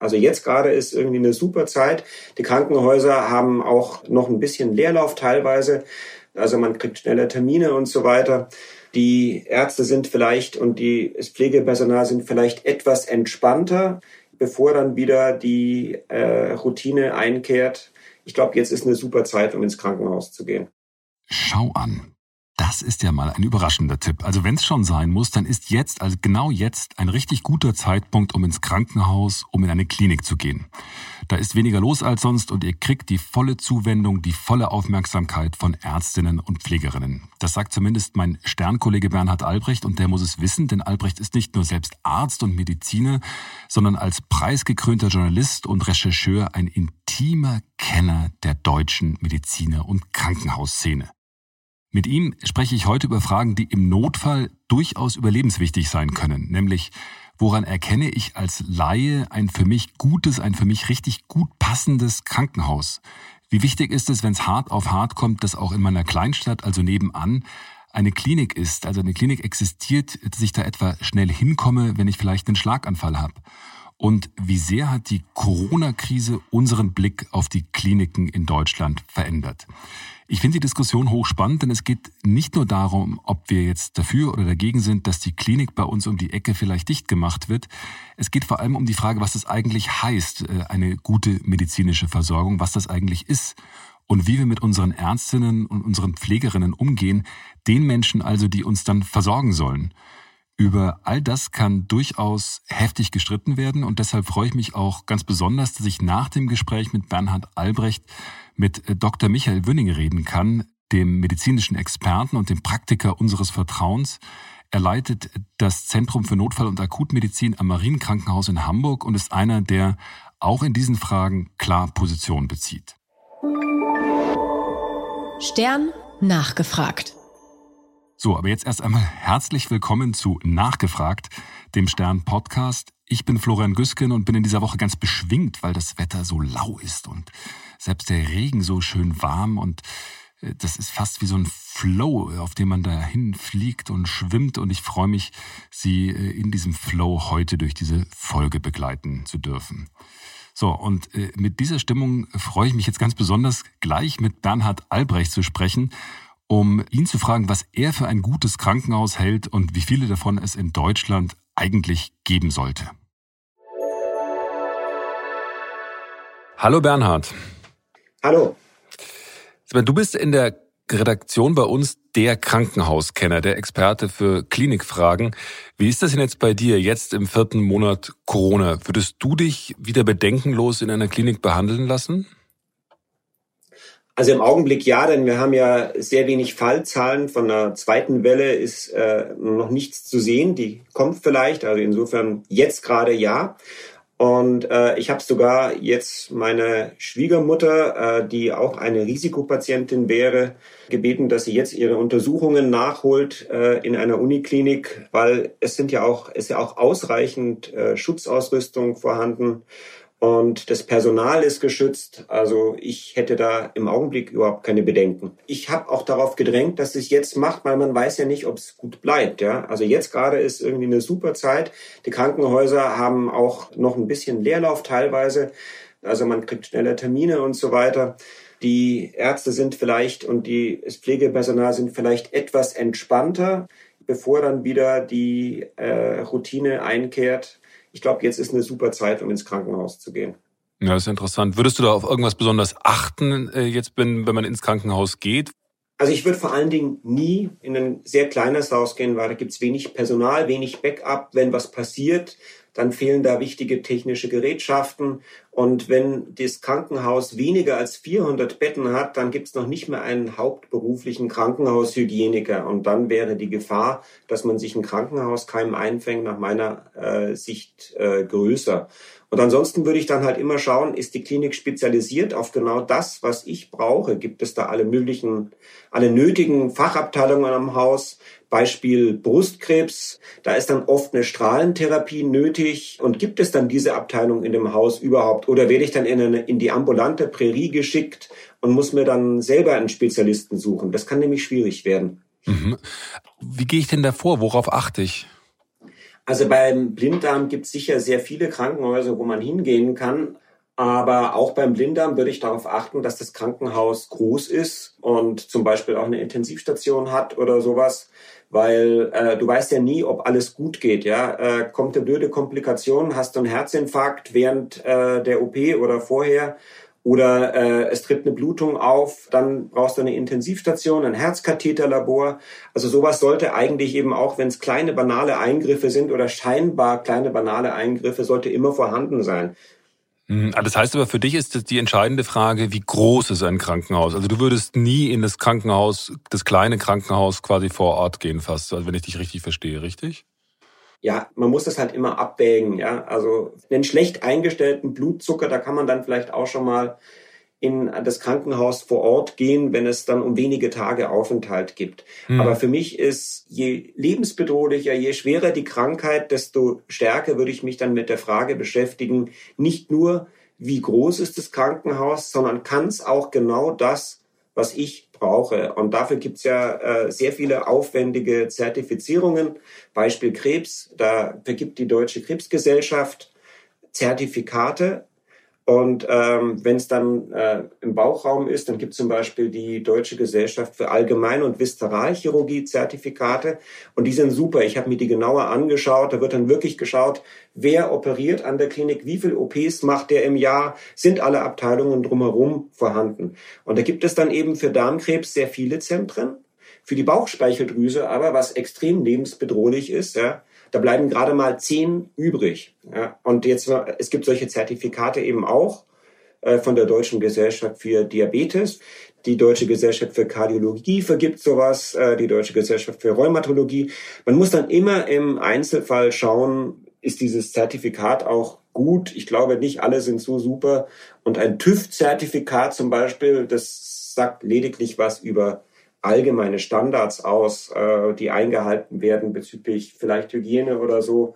Also jetzt gerade ist irgendwie eine super Zeit. Die Krankenhäuser haben auch noch ein bisschen Leerlauf teilweise. Also man kriegt schneller Termine und so weiter. Die Ärzte sind vielleicht und die, das Pflegepersonal sind vielleicht etwas entspannter, bevor dann wieder die äh, Routine einkehrt. Ich glaube, jetzt ist eine super Zeit, um ins Krankenhaus zu gehen. Schau an. Das ist ja mal ein überraschender Tipp. Also wenn es schon sein muss, dann ist jetzt, also genau jetzt, ein richtig guter Zeitpunkt, um ins Krankenhaus, um in eine Klinik zu gehen. Da ist weniger los als sonst und ihr kriegt die volle Zuwendung, die volle Aufmerksamkeit von Ärztinnen und Pflegerinnen. Das sagt zumindest mein Sternkollege Bernhard Albrecht und der muss es wissen, denn Albrecht ist nicht nur selbst Arzt und Mediziner, sondern als preisgekrönter Journalist und Rechercheur ein intimer Kenner der deutschen Mediziner- und Krankenhausszene. Mit ihm spreche ich heute über Fragen, die im Notfall durchaus überlebenswichtig sein können, nämlich woran erkenne ich als Laie ein für mich gutes, ein für mich richtig gut passendes Krankenhaus? Wie wichtig ist es, wenn es hart auf hart kommt, dass auch in meiner Kleinstadt, also nebenan, eine Klinik ist, also eine Klinik existiert, dass ich da etwa schnell hinkomme, wenn ich vielleicht einen Schlaganfall habe? Und wie sehr hat die Corona-Krise unseren Blick auf die Kliniken in Deutschland verändert? Ich finde die Diskussion hochspannend, denn es geht nicht nur darum, ob wir jetzt dafür oder dagegen sind, dass die Klinik bei uns um die Ecke vielleicht dicht gemacht wird. Es geht vor allem um die Frage, was das eigentlich heißt, äh, eine gute medizinische Versorgung, was das eigentlich ist und wie wir mit unseren Ärztinnen und unseren Pflegerinnen umgehen, den Menschen also, die uns dann versorgen sollen. Über all das kann durchaus heftig gestritten werden und deshalb freue ich mich auch ganz besonders, dass ich nach dem Gespräch mit Bernhard Albrecht mit äh, Dr. Michael Wünning reden kann, dem medizinischen Experten und dem Praktiker unseres Vertrauens. Er leitet das Zentrum für Notfall- und Akutmedizin am Marienkrankenhaus in Hamburg und ist einer, der auch in diesen Fragen klar Position bezieht. Stern nachgefragt. So, aber jetzt erst einmal herzlich willkommen zu Nachgefragt, dem Stern Podcast. Ich bin Florian Güsken und bin in dieser Woche ganz beschwingt, weil das Wetter so lau ist und selbst der Regen so schön warm und äh, das ist fast wie so ein Flow, auf dem man dahin fliegt und schwimmt und ich freue mich, Sie äh, in diesem Flow heute durch diese Folge begleiten zu dürfen. So, und äh, mit dieser Stimmung freue ich mich jetzt ganz besonders, gleich mit Bernhard Albrecht zu sprechen, um ihn zu fragen, was er für ein gutes Krankenhaus hält und wie viele davon es in Deutschland eigentlich geben sollte. Hallo Bernhard. Hallo. Du bist in der Redaktion bei uns der Krankenhauskenner, der Experte für Klinikfragen. Wie ist das denn jetzt bei dir, jetzt im vierten Monat Corona? Würdest du dich wieder bedenkenlos in einer Klinik behandeln lassen? Also im Augenblick ja, denn wir haben ja sehr wenig Fallzahlen. Von der zweiten Welle ist äh, noch nichts zu sehen. Die kommt vielleicht. Also insofern jetzt gerade ja. Und äh, ich habe sogar jetzt meine Schwiegermutter, äh, die auch eine Risikopatientin wäre, gebeten, dass sie jetzt ihre Untersuchungen nachholt äh, in einer Uniklinik, weil es sind ja auch, ist ja auch ausreichend äh, Schutzausrüstung vorhanden und das Personal ist geschützt. Also ich hätte da im Augenblick überhaupt keine Bedenken. Ich habe auch darauf gedrängt, dass es jetzt macht, weil man weiß ja nicht, ob es gut bleibt. Ja, also jetzt gerade ist irgendwie eine super Zeit. Die Krankenhäuser haben auch noch ein bisschen Leerlauf teilweise. Also man kriegt schneller Termine und so weiter. Die Ärzte sind vielleicht und die, Pflegepersonal sind vielleicht etwas entspannter, bevor dann wieder die äh, Routine einkehrt ich glaube, jetzt ist eine super Zeit, um ins Krankenhaus zu gehen. Ja, das ist interessant. Würdest du da auf irgendwas besonders achten, äh, jetzt, wenn, wenn man ins Krankenhaus geht? Also ich würde vor allen Dingen nie in ein sehr kleines Haus gehen, weil da gibt es wenig Personal, wenig Backup. Wenn was passiert, dann fehlen da wichtige technische Gerätschaften. Und wenn das Krankenhaus weniger als 400 Betten hat, dann gibt es noch nicht mehr einen hauptberuflichen Krankenhaushygieniker. Und dann wäre die Gefahr, dass man sich ein Krankenhauskeim einfängt, nach meiner äh, Sicht äh, größer. Und ansonsten würde ich dann halt immer schauen, ist die Klinik spezialisiert auf genau das, was ich brauche? Gibt es da alle möglichen, alle nötigen Fachabteilungen am Haus? Beispiel Brustkrebs, da ist dann oft eine Strahlentherapie nötig. Und gibt es dann diese Abteilung in dem Haus überhaupt? Oder werde ich dann in, eine, in die ambulante Prärie geschickt und muss mir dann selber einen Spezialisten suchen? Das kann nämlich schwierig werden. Mhm. Wie gehe ich denn da vor? Worauf achte ich? Also beim Blinddarm gibt es sicher sehr viele Krankenhäuser, wo man hingehen kann. Aber auch beim Blinddarm würde ich darauf achten, dass das Krankenhaus groß ist und zum Beispiel auch eine Intensivstation hat oder sowas weil äh, du weißt ja nie, ob alles gut geht. Ja, äh, kommt eine blöde Komplikation, hast du einen Herzinfarkt während äh, der OP oder vorher oder äh, es tritt eine Blutung auf, dann brauchst du eine Intensivstation, ein Herzkatheterlabor. Also sowas sollte eigentlich eben auch, wenn es kleine banale Eingriffe sind oder scheinbar kleine banale Eingriffe, sollte immer vorhanden sein. Mhm. Ah, das heißt aber, für dich ist die entscheidende Frage, wie groß ist ein Krankenhaus? Also du würdest nie in das Krankenhaus, das kleine Krankenhaus quasi vor Ort gehen fast, also wenn ich dich richtig verstehe, richtig? Ja, man muss das halt immer abwägen, ja. Also einen schlecht eingestellten Blutzucker, da kann man dann vielleicht auch schon mal in das Krankenhaus vor Ort gehen, wenn es dann um wenige Tage Aufenthalt gibt. Mhm. Aber für mich ist je lebensbedrohlicher, je schwerer die Krankheit, desto stärker würde ich mich dann mit der Frage beschäftigen, nicht nur, wie groß ist das Krankenhaus, sondern kann es auch genau das, was ich brauche. Und dafür gibt es ja äh, sehr viele aufwendige Zertifizierungen. Beispiel Krebs, da vergibt die Deutsche Krebsgesellschaft Zertifikate und ähm, wenn es dann äh, im Bauchraum ist, dann gibt es zum Beispiel die Deutsche Gesellschaft für Allgemein- und Viszeralchirurgie Zertifikate. Und die sind super. Ich habe mir die genauer angeschaut. Da wird dann wirklich geschaut, wer operiert an der Klinik, wie viel OPs macht der im Jahr, sind alle Abteilungen drumherum vorhanden. Und da gibt es dann eben für Darmkrebs sehr viele Zentren. Für die Bauchspeicheldrüse aber, was extrem lebensbedrohlich ist, ja, da bleiben gerade mal zehn übrig. Ja, und jetzt, es gibt solche Zertifikate eben auch äh, von der Deutschen Gesellschaft für Diabetes. Die Deutsche Gesellschaft für Kardiologie vergibt sowas, äh, die Deutsche Gesellschaft für Rheumatologie. Man muss dann immer im Einzelfall schauen, ist dieses Zertifikat auch gut? Ich glaube, nicht alle sind so super. Und ein TÜV-Zertifikat zum Beispiel, das sagt lediglich was über allgemeine Standards aus, äh, die eingehalten werden bezüglich vielleicht Hygiene oder so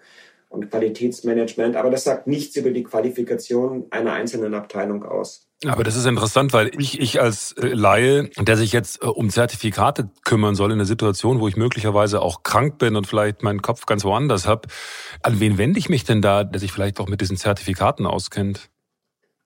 und Qualitätsmanagement. Aber das sagt nichts über die Qualifikation einer einzelnen Abteilung aus. Aber das ist interessant, weil ich, ich als äh, Laie, der sich jetzt äh, um Zertifikate kümmern soll in einer Situation, wo ich möglicherweise auch krank bin und vielleicht meinen Kopf ganz woanders habe, an wen wende ich mich denn da, der sich vielleicht auch mit diesen Zertifikaten auskennt?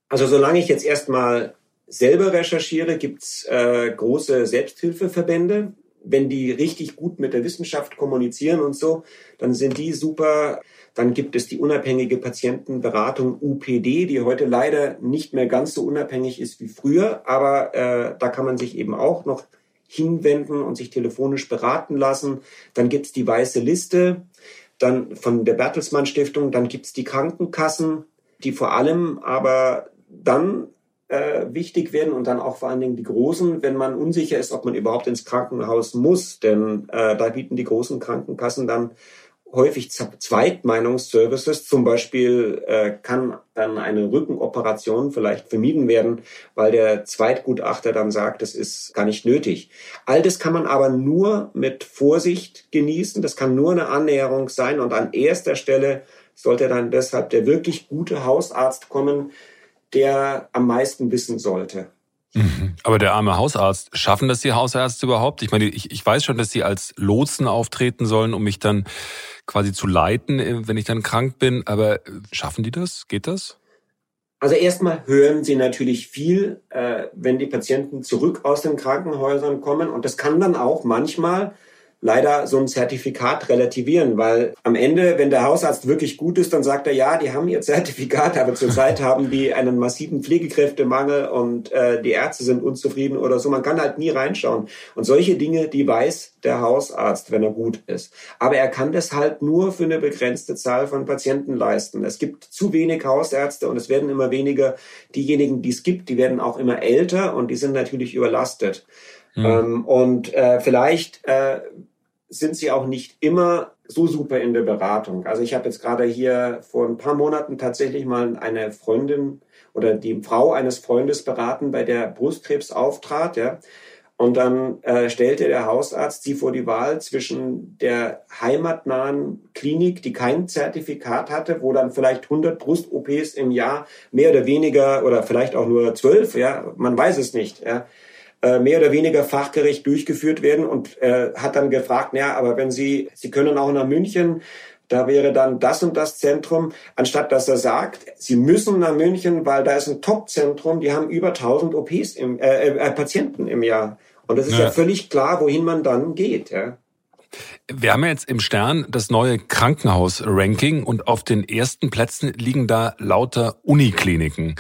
Also solange ich jetzt erstmal selber recherchiere, gibt's äh, große Selbsthilfeverbände. Wenn die richtig gut mit der Wissenschaft kommunizieren und so, dann sind die super. Dann gibt es die unabhängige Patientenberatung UPD, die heute leider nicht mehr ganz so unabhängig ist wie früher, aber äh, da kann man sich eben auch noch hinwenden und sich telefonisch beraten lassen. Dann gibt's die weiße Liste, dann von der Bertelsmann Stiftung, dann gibt's die Krankenkassen, die vor allem aber dann äh, wichtig werden und dann auch vor allen Dingen die Großen, wenn man unsicher ist, ob man überhaupt ins Krankenhaus muss. Denn äh, da bieten die großen Krankenkassen dann häufig Zweitmeinungsservices. Zum Beispiel äh, kann dann eine Rückenoperation vielleicht vermieden werden, weil der Zweitgutachter dann sagt, das ist gar nicht nötig. All das kann man aber nur mit Vorsicht genießen. Das kann nur eine Annäherung sein. Und an erster Stelle sollte dann deshalb der wirklich gute Hausarzt kommen, der am meisten wissen sollte. Mhm. Aber der arme Hausarzt, schaffen das die Hausärzte überhaupt? Ich meine, ich, ich weiß schon, dass sie als Lotsen auftreten sollen, um mich dann quasi zu leiten, äh, wenn ich dann krank bin. Aber äh, schaffen die das? Geht das? Also erstmal hören sie natürlich viel, äh, wenn die Patienten zurück aus den Krankenhäusern kommen. Und das kann dann auch manchmal leider so ein Zertifikat relativieren, weil am Ende, wenn der Hausarzt wirklich gut ist, dann sagt er, ja, die haben ihr Zertifikat, aber zurzeit haben die einen massiven Pflegekräftemangel und äh, die Ärzte sind unzufrieden oder so. Man kann halt nie reinschauen. Und solche Dinge, die weiß der Hausarzt, wenn er gut ist. Aber er kann das halt nur für eine begrenzte Zahl von Patienten leisten. Es gibt zu wenig Hausärzte und es werden immer weniger. Diejenigen, die es gibt, die werden auch immer älter und die sind natürlich überlastet. Mhm. Ähm, und äh, vielleicht äh, sind sie auch nicht immer so super in der Beratung. Also ich habe jetzt gerade hier vor ein paar Monaten tatsächlich mal eine Freundin oder die Frau eines Freundes beraten, bei der Brustkrebs auftrat, ja. Und dann äh, stellte der Hausarzt sie vor die Wahl zwischen der heimatnahen Klinik, die kein Zertifikat hatte, wo dann vielleicht 100 Brust-OPs im Jahr mehr oder weniger oder vielleicht auch nur 12, ja, man weiß es nicht, ja, äh, mehr oder weniger fachgerecht durchgeführt werden und äh, hat dann gefragt, ja, aber wenn Sie, Sie können auch nach München, da wäre dann das und das Zentrum, anstatt dass er sagt, Sie müssen nach München, weil da ist ein Top-Zentrum, die haben über 1000 OPs im, äh, äh, Patienten im Jahr. Und es ist ja. ja völlig klar, wohin man dann geht. Ja. Wir haben ja jetzt im Stern das neue Krankenhaus-Ranking und auf den ersten Plätzen liegen da lauter Unikliniken.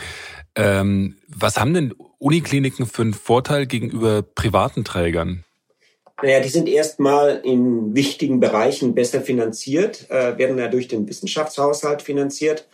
Ähm, was haben denn Unikliniken für einen Vorteil gegenüber privaten Trägern? Naja, die sind erstmal in wichtigen Bereichen besser finanziert, äh, werden ja durch den Wissenschaftshaushalt finanziert.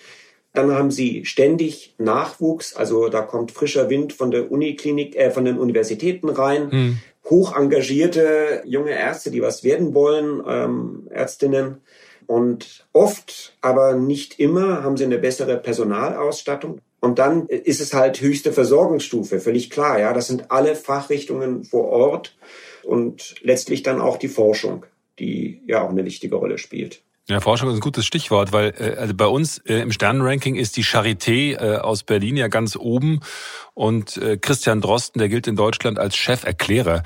Dann haben sie ständig Nachwuchs, also da kommt frischer Wind von der Uniklinik, äh, von den Universitäten rein. Hm. Hoch engagierte junge Ärzte, die was werden wollen, ähm, Ärztinnen. Und oft, aber nicht immer, haben sie eine bessere Personalausstattung. Und dann ist es halt höchste Versorgungsstufe, völlig klar. Ja, das sind alle Fachrichtungen vor Ort und letztlich dann auch die Forschung, die ja auch eine wichtige Rolle spielt. Ja, Forschung ist ein gutes Stichwort, weil äh, also bei uns äh, im Sternenranking ist die Charité äh, aus Berlin ja ganz oben und äh, Christian Drosten, der gilt in Deutschland als Cheferklärer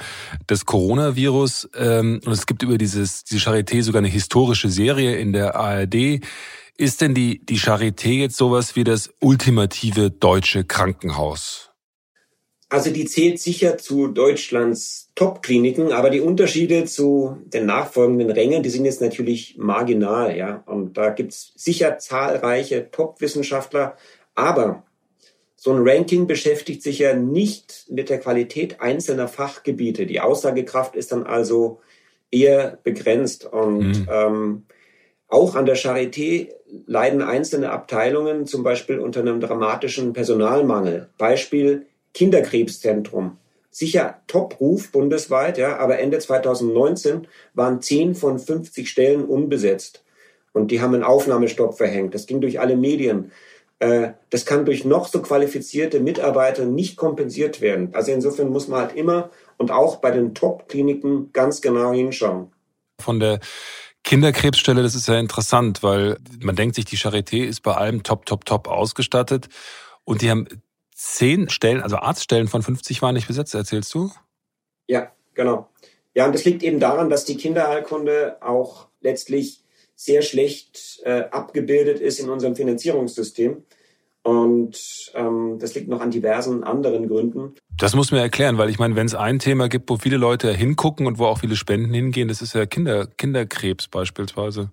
des Coronavirus ähm, und es gibt über dieses diese Charité sogar eine historische Serie in der ARD. Ist denn die die Charité jetzt sowas wie das ultimative deutsche Krankenhaus? Also die zählt sicher zu Deutschlands Top-Kliniken, aber die Unterschiede zu den nachfolgenden Rängen, die sind jetzt natürlich marginal, ja. Und da gibt's sicher zahlreiche Top-Wissenschaftler, aber so ein Ranking beschäftigt sich ja nicht mit der Qualität einzelner Fachgebiete. Die Aussagekraft ist dann also eher begrenzt. Und mhm. ähm, auch an der Charité leiden einzelne Abteilungen zum Beispiel unter einem dramatischen Personalmangel. Beispiel Kinderkrebszentrum. Sicher Top-Ruf bundesweit, ja, aber Ende 2019 waren 10 von 50 Stellen unbesetzt. Und die haben einen Aufnahmestopp verhängt. Das ging durch alle Medien. Äh, das kann durch noch so qualifizierte Mitarbeiter nicht kompensiert werden. Also insofern muss man halt immer und auch bei den Top-Kliniken ganz genau hinschauen. Von der Kinderkrebsstelle, das ist ja interessant, weil man denkt sich, die Charité ist bei allem top, top, top ausgestattet. Und die haben zehn Stellen, also Arztstellen von 50 waren nicht besetzt, erzählst du? Ja, genau. Ja, und das liegt eben daran, dass die Kinderheilkunde auch letztlich sehr schlecht äh, abgebildet ist in unserem Finanzierungssystem. Und ähm, das liegt noch an diversen anderen Gründen. Das muss man erklären, weil ich meine, wenn es ein Thema gibt, wo viele Leute hingucken und wo auch viele Spenden hingehen, das ist ja Kinder, Kinderkrebs beispielsweise.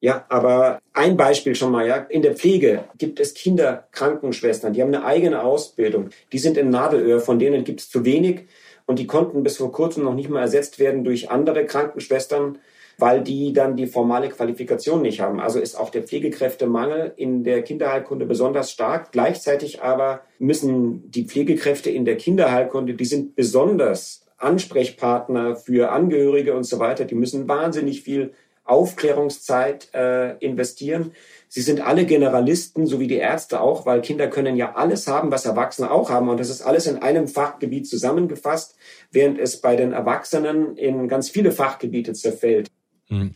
Ja, aber ein Beispiel schon mal, ja. In der Pflege gibt es Kinderkrankenschwestern, die haben eine eigene Ausbildung. Die sind in Nadelöhr, von denen gibt es zu wenig und die konnten bis vor kurzem noch nicht mal ersetzt werden durch andere Krankenschwestern, weil die dann die formale Qualifikation nicht haben. Also ist auch der Pflegekräftemangel in der Kinderheilkunde besonders stark. Gleichzeitig aber müssen die Pflegekräfte in der Kinderheilkunde, die sind besonders Ansprechpartner für Angehörige und so weiter. Die müssen wahnsinnig viel Aufklärungszeit äh, investieren. Sie sind alle Generalisten, so wie die Ärzte auch, weil Kinder können ja alles haben, was Erwachsene auch haben. Und das ist alles in einem Fachgebiet zusammengefasst, während es bei den Erwachsenen in ganz viele Fachgebiete zerfällt. Hm.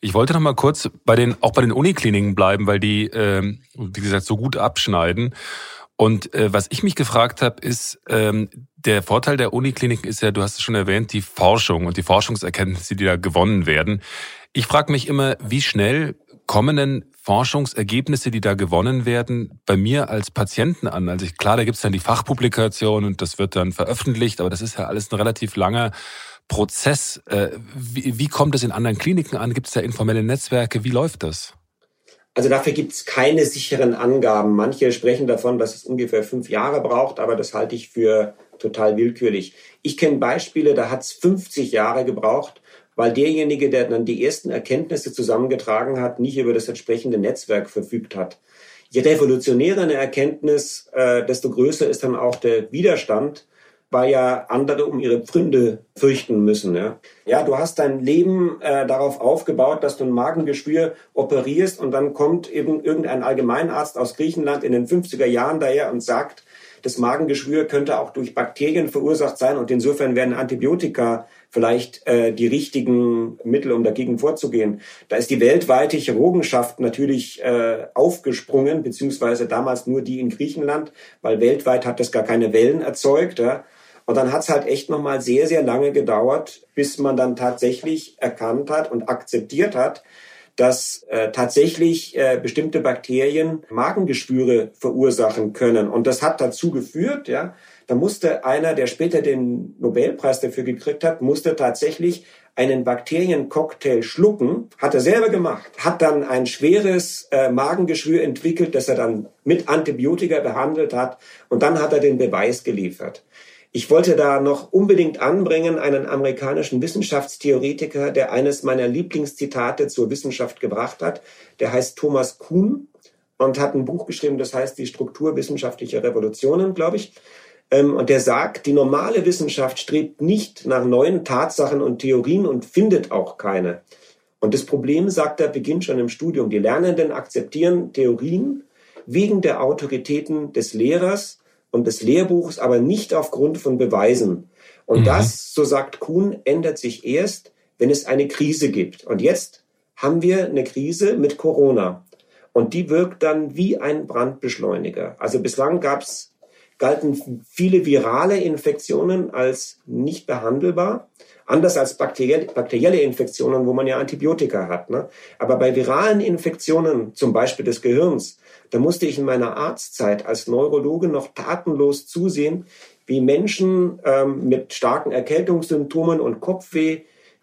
Ich wollte noch mal kurz bei den, auch bei den Unikliniken bleiben, weil die, äh, wie gesagt, so gut abschneiden. Und äh, was ich mich gefragt habe, ist, ähm, der Vorteil der Unikliniken ist ja, du hast es schon erwähnt, die Forschung und die Forschungserkenntnisse, die da gewonnen werden. Ich frage mich immer, wie schnell kommen denn Forschungsergebnisse, die da gewonnen werden, bei mir als Patienten an? Also ich, klar, da gibt's dann die Fachpublikation und das wird dann veröffentlicht, aber das ist ja alles ein relativ langer Prozess. Äh, wie, kommt es in anderen Kliniken an? Gibt es da informelle Netzwerke? Wie läuft das? Also dafür gibt es keine sicheren Angaben. Manche sprechen davon, dass es ungefähr fünf Jahre braucht, aber das halte ich für total willkürlich. Ich kenne Beispiele, da hat es 50 Jahre gebraucht weil derjenige, der dann die ersten Erkenntnisse zusammengetragen hat, nicht über das entsprechende Netzwerk verfügt hat. Je revolutionärer eine Erkenntnis, äh, desto größer ist dann auch der Widerstand. Weil ja andere um ihre Pfründe fürchten müssen. Ja, ja du hast dein Leben äh, darauf aufgebaut, dass du ein Magengeschwür operierst und dann kommt eben irgendein Allgemeinarzt aus Griechenland in den 50er Jahren daher und sagt, das Magengeschwür könnte auch durch Bakterien verursacht sein und insofern werden Antibiotika vielleicht äh, die richtigen Mittel, um dagegen vorzugehen. Da ist die weltweite Chirurgenschaft natürlich äh, aufgesprungen, beziehungsweise damals nur die in Griechenland, weil weltweit hat das gar keine Wellen erzeugt. Ja. Und dann hat es halt echt nochmal sehr, sehr lange gedauert, bis man dann tatsächlich erkannt hat und akzeptiert hat, dass äh, tatsächlich äh, bestimmte Bakterien Magengeschwüre verursachen können. Und das hat dazu geführt, ja, da musste einer, der später den Nobelpreis dafür gekriegt hat, musste tatsächlich einen Bakteriencocktail schlucken, hat er selber gemacht, hat dann ein schweres äh, Magengeschwür entwickelt, das er dann mit Antibiotika behandelt hat und dann hat er den Beweis geliefert. Ich wollte da noch unbedingt anbringen einen amerikanischen Wissenschaftstheoretiker, der eines meiner Lieblingszitate zur Wissenschaft gebracht hat. Der heißt Thomas Kuhn und hat ein Buch geschrieben, das heißt Die Struktur wissenschaftlicher Revolutionen, glaube ich. Ähm, und der sagt, die normale Wissenschaft strebt nicht nach neuen Tatsachen und Theorien und findet auch keine. Und das Problem, sagt er, beginnt schon im Studium. Die Lernenden akzeptieren Theorien wegen der Autoritäten des Lehrers und des Lehrbuchs, aber nicht aufgrund von Beweisen. Und mhm. das, so sagt Kuhn, ändert sich erst, wenn es eine Krise gibt. Und jetzt haben wir eine Krise mit Corona. Und die wirkt dann wie ein Brandbeschleuniger. Also bislang gab's, galten viele virale Infektionen als nicht behandelbar. Anders als bakterielle, bakterielle Infektionen, wo man ja Antibiotika hat. Ne? Aber bei viralen Infektionen, zum Beispiel des Gehirns, da musste ich in meiner Arztzeit als Neurologe noch tatenlos zusehen, wie Menschen ähm, mit starken Erkältungssymptomen und Kopfweh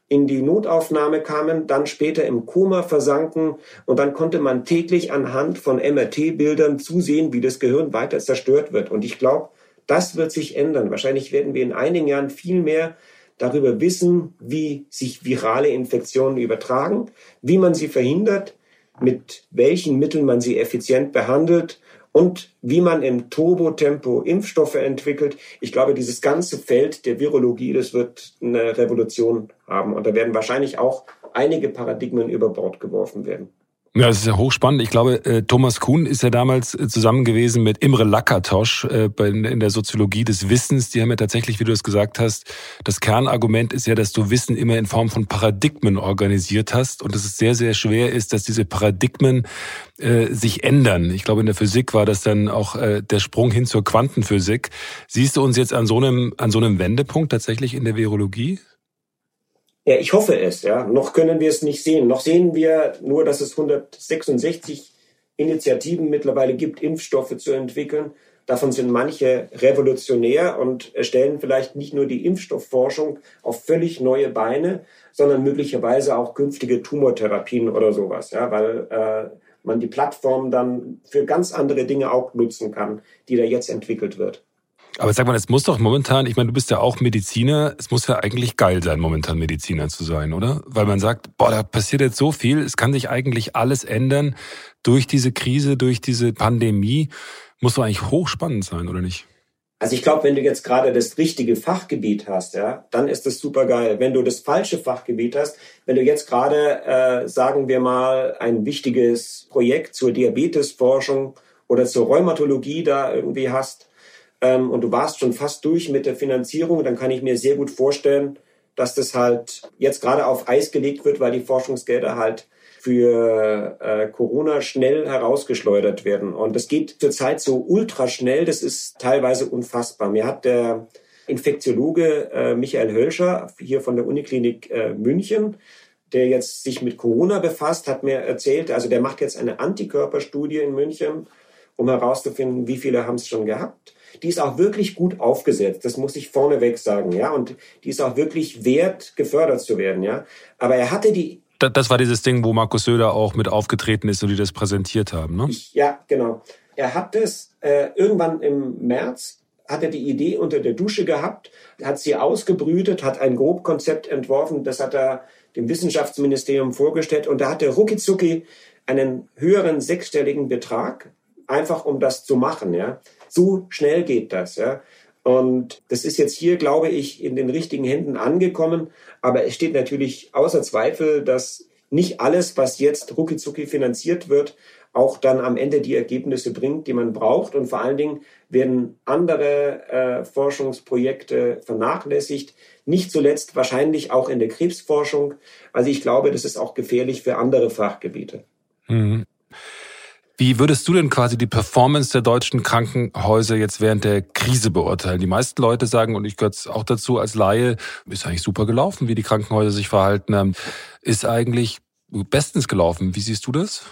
in die Notaufnahme kamen, dann später im Koma versanken und dann konnte man täglich anhand von MRT-Bildern zusehen, wie das Gehirn weiter zerstört wird. Und ich glaube, das wird sich ändern. Wahrscheinlich werden wir in einigen Jahren viel mehr darüber wissen, wie sich virale Infektionen übertragen, wie man sie verhindert, mit welchen Mitteln man sie effizient behandelt und wie man im Turbotempo Impfstoffe entwickelt. Ich glaube, dieses ganze Feld der Virologie, das wird eine Revolution haben. Und da werden wahrscheinlich auch einige Paradigmen über Bord geworfen werden. Ja, das ist ja hochspannend. Ich glaube, äh, Thomas Kuhn ist ja damals äh, zusammen gewesen mit Imre Lakatosch äh, in der Soziologie des Wissens. Die haben ja tatsächlich, wie du es gesagt hast, das Kernargument ist ja, dass du Wissen immer in Form von Paradigmen organisiert hast und dass es sehr, sehr schwer ist, dass diese Paradigmen sich ändern. Ich glaube, in der Physik war das dann auch der Sprung hin zur Quantenphysik. Siehst du uns jetzt an so einem, an so einem Wendepunkt tatsächlich in der Virologie? Ja, ich hoffe es. Ja. Noch können wir es nicht sehen. Noch sehen wir nur, dass es 166 Initiativen mittlerweile gibt, Impfstoffe zu entwickeln. Davon sind manche revolutionär und stellen vielleicht nicht nur die Impfstoffforschung auf völlig neue Beine, sondern möglicherweise auch künftige Tumortherapien oder sowas, ja, weil äh, man die Plattform dann für ganz andere Dinge auch nutzen kann, die da jetzt entwickelt wird. Aber sag mal, es muss doch momentan, ich meine, du bist ja auch Mediziner, es muss ja eigentlich geil sein, momentan Mediziner zu sein, oder? Weil man sagt, boah, da passiert jetzt so viel, es kann sich eigentlich alles ändern durch diese Krise, durch diese Pandemie. Muss doch eigentlich hochspannend sein, oder nicht? Also ich glaube, wenn du jetzt gerade das richtige Fachgebiet hast, ja, dann ist das super geil. Wenn du das falsche Fachgebiet hast, wenn du jetzt gerade, äh, sagen wir mal, ein wichtiges Projekt zur Diabetesforschung oder zur Rheumatologie da irgendwie hast, ähm, und du warst schon fast durch mit der Finanzierung, dann kann ich mir sehr gut vorstellen, dass das halt jetzt gerade auf Eis gelegt wird, weil die Forschungsgelder halt für äh, Corona schnell herausgeschleudert werden. Und das geht zurzeit so ultra schnell, das ist teilweise unfassbar. Mir hat der Infektiologe äh, Michael Hölscher hier von der Uniklinik äh, München, der jetzt sich mit Corona befasst, hat mir erzählt, also der macht jetzt eine Antikörperstudie in München, um herauszufinden, wie viele haben es schon gehabt die ist auch wirklich gut aufgesetzt. Das muss ich vorneweg sagen, ja. Und die ist auch wirklich wert, gefördert zu werden, ja. Aber er hatte die das war dieses Ding, wo Markus Söder auch mit aufgetreten ist und die das präsentiert haben, ne? Ja, genau. Er hat das äh, irgendwann im März hat er die Idee unter der Dusche gehabt, hat sie ausgebrütet, hat ein Grobkonzept entworfen, das hat er dem Wissenschaftsministerium vorgestellt und da hat er ruckizucki einen höheren sechsstelligen Betrag, einfach um das zu machen, ja. So schnell geht das, ja. Und das ist jetzt hier, glaube ich, in den richtigen Händen angekommen. Aber es steht natürlich außer Zweifel, dass nicht alles, was jetzt ruckizucki finanziert wird, auch dann am Ende die Ergebnisse bringt, die man braucht. Und vor allen Dingen werden andere äh, Forschungsprojekte vernachlässigt. Nicht zuletzt wahrscheinlich auch in der Krebsforschung. Also ich glaube, das ist auch gefährlich für andere Fachgebiete. Mhm. Wie würdest du denn quasi die Performance der deutschen Krankenhäuser jetzt während der Krise beurteilen? Die meisten Leute sagen, und ich gehöre auch dazu als Laie, ist eigentlich super gelaufen, wie die Krankenhäuser sich verhalten haben. Ist eigentlich bestens gelaufen. Wie siehst du das?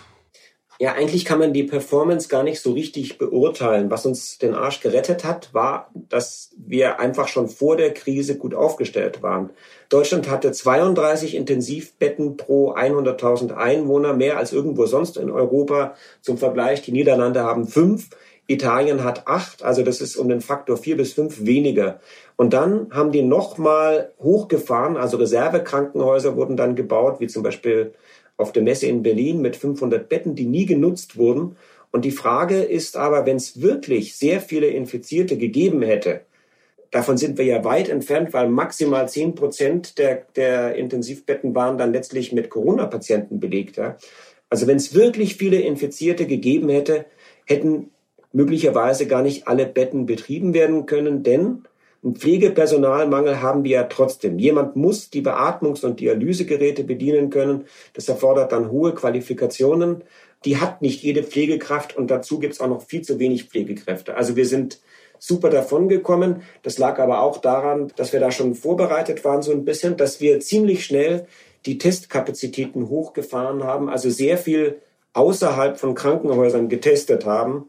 Ja, eigentlich kann man die Performance gar nicht so richtig beurteilen. Was uns den Arsch gerettet hat, war, dass wir einfach schon vor der Krise gut aufgestellt waren. Deutschland hatte 32 Intensivbetten pro 100.000 Einwohner, mehr als irgendwo sonst in Europa. Zum Vergleich, die Niederlande haben fünf, Italien hat acht, also das ist um den Faktor vier bis fünf weniger. Und dann haben die nochmal hochgefahren, also Reservekrankenhäuser wurden dann gebaut, wie zum Beispiel auf der Messe in Berlin mit 500 Betten, die nie genutzt wurden. Und die Frage ist aber, wenn es wirklich sehr viele Infizierte gegeben hätte, davon sind wir ja weit entfernt, weil maximal 10 Prozent der, der Intensivbetten waren dann letztlich mit Corona-Patienten belegt. Ja. Also wenn es wirklich viele Infizierte gegeben hätte, hätten möglicherweise gar nicht alle Betten betrieben werden können, denn einen Pflegepersonalmangel haben wir ja trotzdem. Jemand muss die Beatmungs- und Dialysegeräte bedienen können. Das erfordert dann hohe Qualifikationen. Die hat nicht jede Pflegekraft und dazu gibt es auch noch viel zu wenig Pflegekräfte. Also wir sind super davongekommen. Das lag aber auch daran, dass wir da schon vorbereitet waren so ein bisschen, dass wir ziemlich schnell die Testkapazitäten hochgefahren haben, also sehr viel außerhalb von Krankenhäusern getestet haben.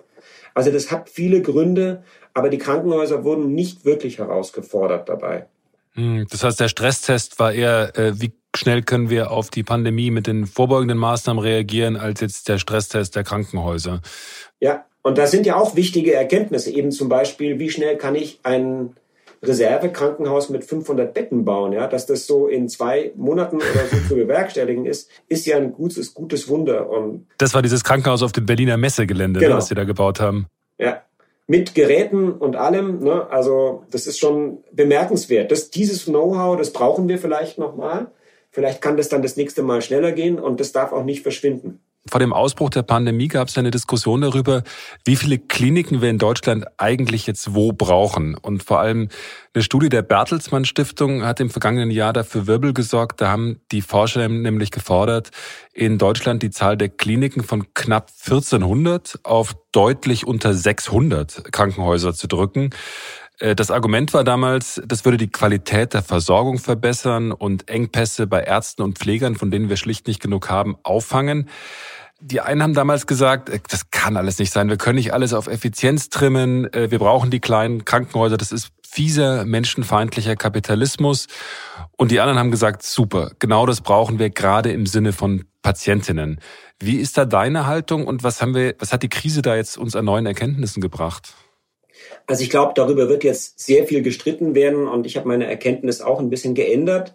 Also das hat viele Gründe, aber die Krankenhäuser wurden nicht wirklich herausgefordert dabei. Hm, das heißt, der Stresstest war eher, äh, wie schnell können wir auf die Pandemie mit den vorbeugenden Maßnahmen reagieren, als jetzt der Stresstest der Krankenhäuser. Ja, und da sind ja auch wichtige Erkenntnisse, eben zum Beispiel, wie schnell kann ich ein Reservekrankenhaus mit 500 Betten bauen, ja, dass das so in zwei Monaten oder so zu bewerkstelligen ist, ist ja ein gutes, gutes Wunder. Und das war dieses Krankenhaus auf dem Berliner Messegelände, ne, genau. was Sie da gebaut haben. Ja, mit Geräten und allem. Ne? Also das ist schon bemerkenswert. Das, dieses Know-how, das brauchen wir vielleicht nochmal. Vielleicht kann das dann das nächste Mal schneller gehen und das darf auch nicht verschwinden. Vor dem Ausbruch der Pandemie gab es eine Diskussion darüber, wie viele Kliniken wir in Deutschland eigentlich jetzt wo brauchen. Und vor allem eine Studie der Bertelsmann Stiftung hat im vergangenen Jahr dafür Wirbel gesorgt. Da haben die Forscher nämlich gefordert, in Deutschland die Zahl der Kliniken von knapp 1400 auf deutlich unter 600 Krankenhäuser zu drücken. Äh, das Argument war damals, das würde die Qualität der Versorgung verbessern und Engpässe bei Ärzten und Pflegern, von denen wir schlicht nicht genug haben, auffangen. Die einen haben damals gesagt, äh, das kann alles nicht sein. Wir können nicht alles auf Effizienz trimmen. Äh, wir brauchen die kleinen Krankenhäuser. Das ist fieser, menschenfeindlicher Kapitalismus. Und die anderen haben gesagt, super, genau das brauchen wir gerade im Sinne von Patientinnen. Wie ist da deine Haltung und was haben wir, was hat die Krise da jetzt uns an neuen Erkenntnissen gebracht? Also ich glaube, darüber wird jetzt sehr viel gestritten werden und ich habe meine Erkenntnis auch ein bisschen geändert,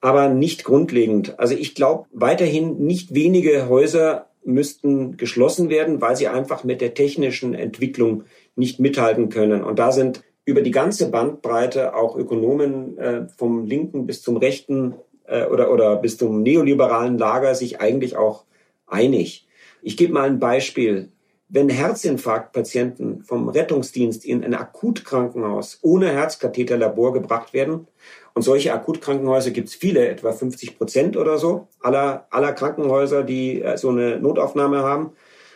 aber nicht grundlegend. Also ich glaube weiterhin nicht wenige Häuser müssten geschlossen werden, weil sie einfach mit der technischen Entwicklung nicht mithalten können. Und da sind über die ganze Bandbreite auch Ökonomen äh, vom linken bis zum rechten äh, oder, oder bis zum neoliberalen Lager sich eigentlich auch einig. Ich gebe mal ein Beispiel. Wenn Herzinfarktpatienten vom Rettungsdienst in ein Akutkrankenhaus ohne Herzkatheterlabor gebracht werden, und solche Akutkrankenhäuser gibt es viele, etwa 50 Prozent oder so aller, aller Krankenhäuser, die äh, so eine Notaufnahme haben,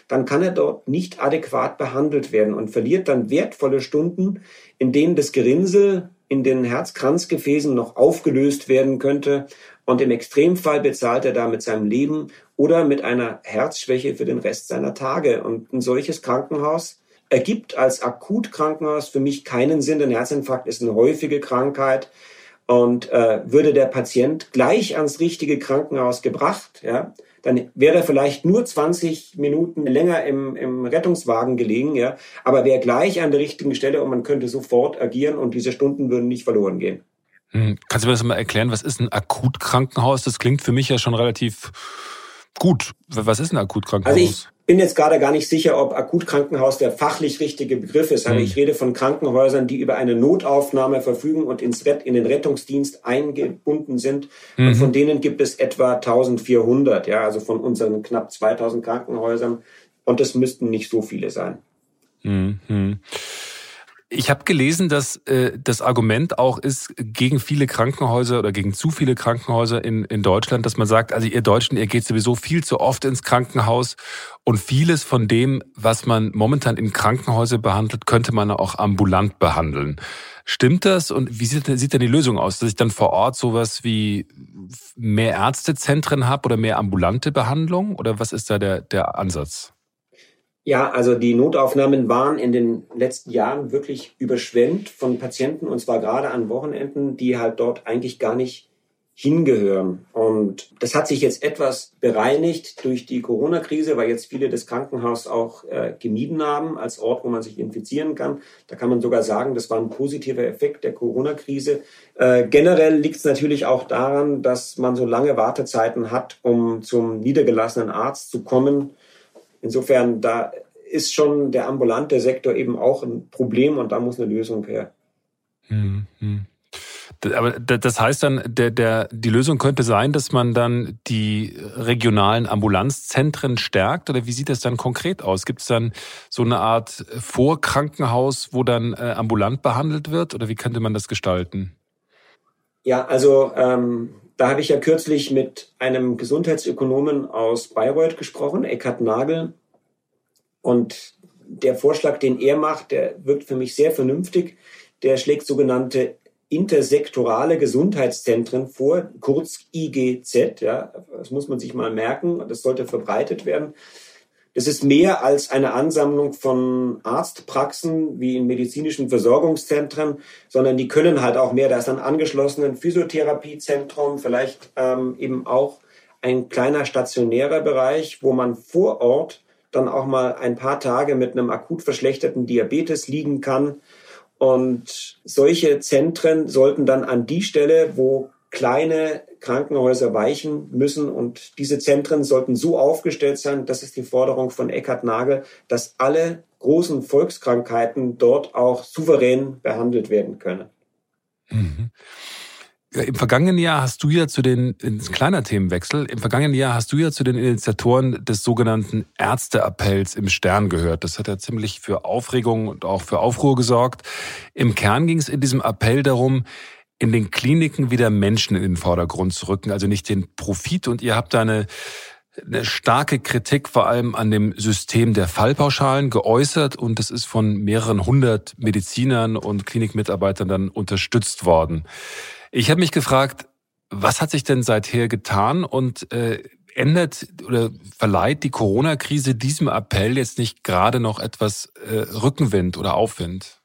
dann kann er dort nicht adäquat behandelt werden und verliert dann wertvolle Stunden, in denen das Gerinnsel in den Herzkranzgefäßen noch aufgelöst werden könnte. Und im Extremfall bezahlt er da mit seinem Leben oder mit einer Herzschwäche für den Rest seiner Tage. Und ein solches Krankenhaus ergibt als Akutkrankenhaus für mich keinen Sinn. Denn Herzinfarkt ist eine häufige Krankheit. Und äh, würde der Patient gleich ans richtige Krankenhaus gebracht, ja, dann wäre er vielleicht nur 20 Minuten länger im, im Rettungswagen gelegen, ja, aber wäre gleich an der richtigen Stelle und man könnte sofort agieren und diese Stunden würden nicht verloren gehen. Hm. Kannst du mir das mal erklären? Was ist ein Akutkrankenhaus? Das klingt für mich ja schon relativ gut. Was ist ein Akutkrankenhaus? Also ich, bin jetzt gerade gar nicht sicher, ob Akutkrankenhaus der fachlich richtige Begriff ist, aber mhm. ich rede von Krankenhäusern, die über eine Notaufnahme verfügen und ins Rett, in den Rettungsdienst eingebunden sind. Mhm. Und von denen gibt es etwa 1400, ja, also von unseren knapp 2000 Krankenhäusern. Und das müssten nicht so viele sein. Mhm. Ich habe gelesen, dass äh, das Argument auch ist gegen viele Krankenhäuser oder gegen zu viele Krankenhäuser in, in Deutschland, dass man sagt, also ihr Deutschen, ihr geht sowieso viel zu oft ins Krankenhaus und vieles von dem, was man momentan in Krankenhäusern behandelt, könnte man auch ambulant behandeln. Stimmt das? Und wie sieht, sieht denn die Lösung aus? Dass ich dann vor Ort sowas wie mehr Ärztezentren habe oder mehr ambulante Behandlung? Oder was ist da der, der Ansatz? Ja, also die Notaufnahmen waren in den letzten Jahren wirklich überschwemmt von Patienten und zwar gerade an Wochenenden, die halt dort eigentlich gar nicht hingehören. Und das hat sich jetzt etwas bereinigt durch die Corona-Krise, weil jetzt viele das Krankenhaus auch äh, gemieden haben als Ort, wo man sich infizieren kann. Da kann man sogar sagen, das war ein positiver Effekt der Corona-Krise. Äh, generell liegt es natürlich auch daran, dass man so lange Wartezeiten hat, um zum niedergelassenen Arzt zu kommen Insofern, da ist schon der ambulante Sektor eben auch ein Problem und da muss eine Lösung her. Hm, hm. Aber das heißt dann, der, der, die Lösung könnte sein, dass man dann die regionalen Ambulanzzentren stärkt? Oder wie sieht das dann konkret aus? Gibt es dann so eine Art Vorkrankenhaus, wo dann äh, ambulant behandelt wird? Oder wie könnte man das gestalten? Ja, also ähm, da habe ich ja kürzlich mit einem Gesundheitsökonomen aus Bayreuth gesprochen, Eckhard Nagel. Und der Vorschlag, den er macht, der wirkt für mich sehr vernünftig. Der schlägt sogenannte intersektorale Gesundheitszentren vor, kurz IGZ. Ja, das muss man sich mal merken. Das sollte verbreitet werden. Es ist mehr als eine Ansammlung von Arztpraxen wie in medizinischen Versorgungszentren, sondern die können halt auch mehr. Da ist ein angeschlossenen Physiotherapiezentrum, vielleicht ähm, eben auch ein kleiner stationärer Bereich, wo man vor Ort dann auch mal ein paar Tage mit einem akut verschlechterten Diabetes liegen kann. Und solche Zentren sollten dann an die Stelle, wo kleine Krankenhäuser weichen müssen. Und diese Zentren sollten so aufgestellt sein, das ist die Forderung von Eckhard Nagel, dass alle großen Volkskrankheiten dort auch souverän behandelt werden können. Mhm. Im vergangenen Jahr hast du ja zu den, ein kleiner Themenwechsel, im vergangenen Jahr hast du ja zu den Initiatoren des sogenannten Ärzteappells im Stern gehört. Das hat ja ziemlich für Aufregung und auch für Aufruhr gesorgt. Im Kern ging es in diesem Appell darum, in den Kliniken wieder Menschen in den Vordergrund zu rücken, also nicht den Profit. Und ihr habt da eine, eine starke Kritik vor allem an dem System der Fallpauschalen geäußert und das ist von mehreren hundert Medizinern und Klinikmitarbeitern dann unterstützt worden. Ich habe mich gefragt, was hat sich denn seither getan und äh, ändert oder verleiht die Corona-Krise diesem Appell jetzt nicht gerade noch etwas äh, Rückenwind oder Aufwind?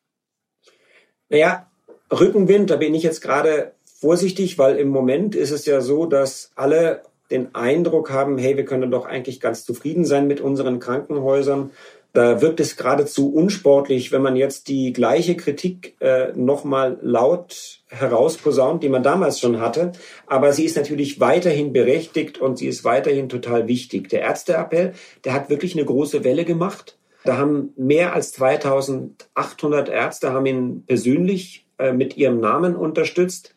Naja, Rückenwind, da bin ich jetzt gerade vorsichtig, weil im Moment ist es ja so, dass alle den Eindruck haben, hey, wir können doch eigentlich ganz zufrieden sein mit unseren Krankenhäusern. Da wirkt es geradezu unsportlich, wenn man jetzt die gleiche Kritik äh, nochmal laut herausposaunt, die man damals schon hatte. Aber sie ist natürlich weiterhin berechtigt und sie ist weiterhin total wichtig. Der Ärzteappell, der hat wirklich eine große Welle gemacht. Da haben mehr als 2800 Ärzte haben ihn persönlich äh, mit ihrem Namen unterstützt.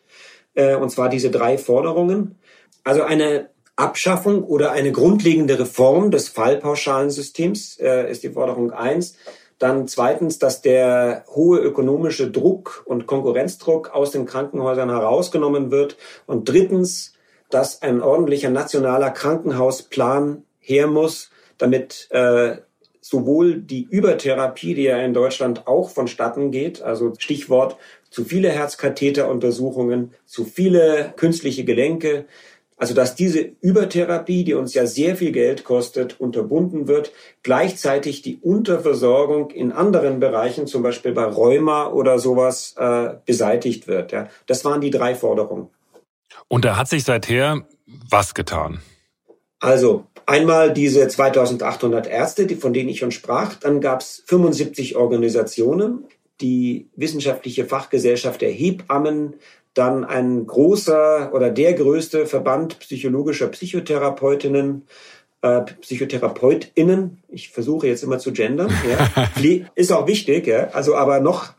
Äh, und zwar diese drei Forderungen. Also eine Abschaffung oder eine grundlegende Reform des Fallpauschalensystems äh, ist die Forderung eins. Dann zweitens, dass der hohe ökonomische Druck und Konkurrenzdruck aus den Krankenhäusern herausgenommen wird. Und drittens, dass ein ordentlicher nationaler Krankenhausplan her muss, damit äh, sowohl die Übertherapie, die ja in Deutschland auch vonstatten geht, also Stichwort zu viele Herzkatheteruntersuchungen, zu viele künstliche Gelenke. Also dass diese Übertherapie, die uns ja sehr viel Geld kostet, unterbunden wird, gleichzeitig die Unterversorgung in anderen Bereichen, zum Beispiel bei Rheuma oder sowas, äh, beseitigt wird. Ja. Das waren die drei Forderungen. Und da hat sich seither was getan? Also einmal diese 2800 Ärzte, von denen ich schon sprach. Dann gab es 75 Organisationen, die wissenschaftliche Fachgesellschaft der Hebammen, dann ein großer oder der größte Verband psychologischer Psychotherapeutinnen, äh, PsychotherapeutInnen. Ich versuche jetzt immer zu gendern. Ja. ist auch wichtig, ja. Also aber noch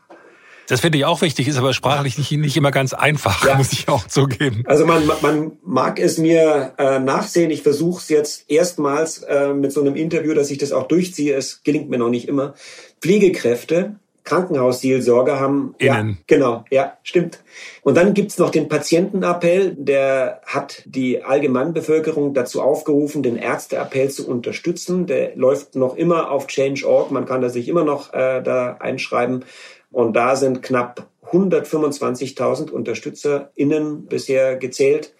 das finde ich auch wichtig, ist aber sprachlich nicht, nicht immer ganz einfach, ja. muss ich auch zugeben. Also man, man mag es mir äh, nachsehen. Ich versuche es jetzt erstmals äh, mit so einem Interview, dass ich das auch durchziehe. Es gelingt mir noch nicht immer. Pflegekräfte, Krankenhausseelsorger haben. Innen. Ja, genau, ja, stimmt. Und dann gibt's noch den Patientenappell, der hat die Allgemeinbevölkerung dazu aufgerufen, den Ärzteappell zu unterstützen. Der läuft noch immer auf Change.org. Man kann da sich immer noch äh, da einschreiben. Und da sind knapp 125.000 UnterstützerInnen bisher gezählt.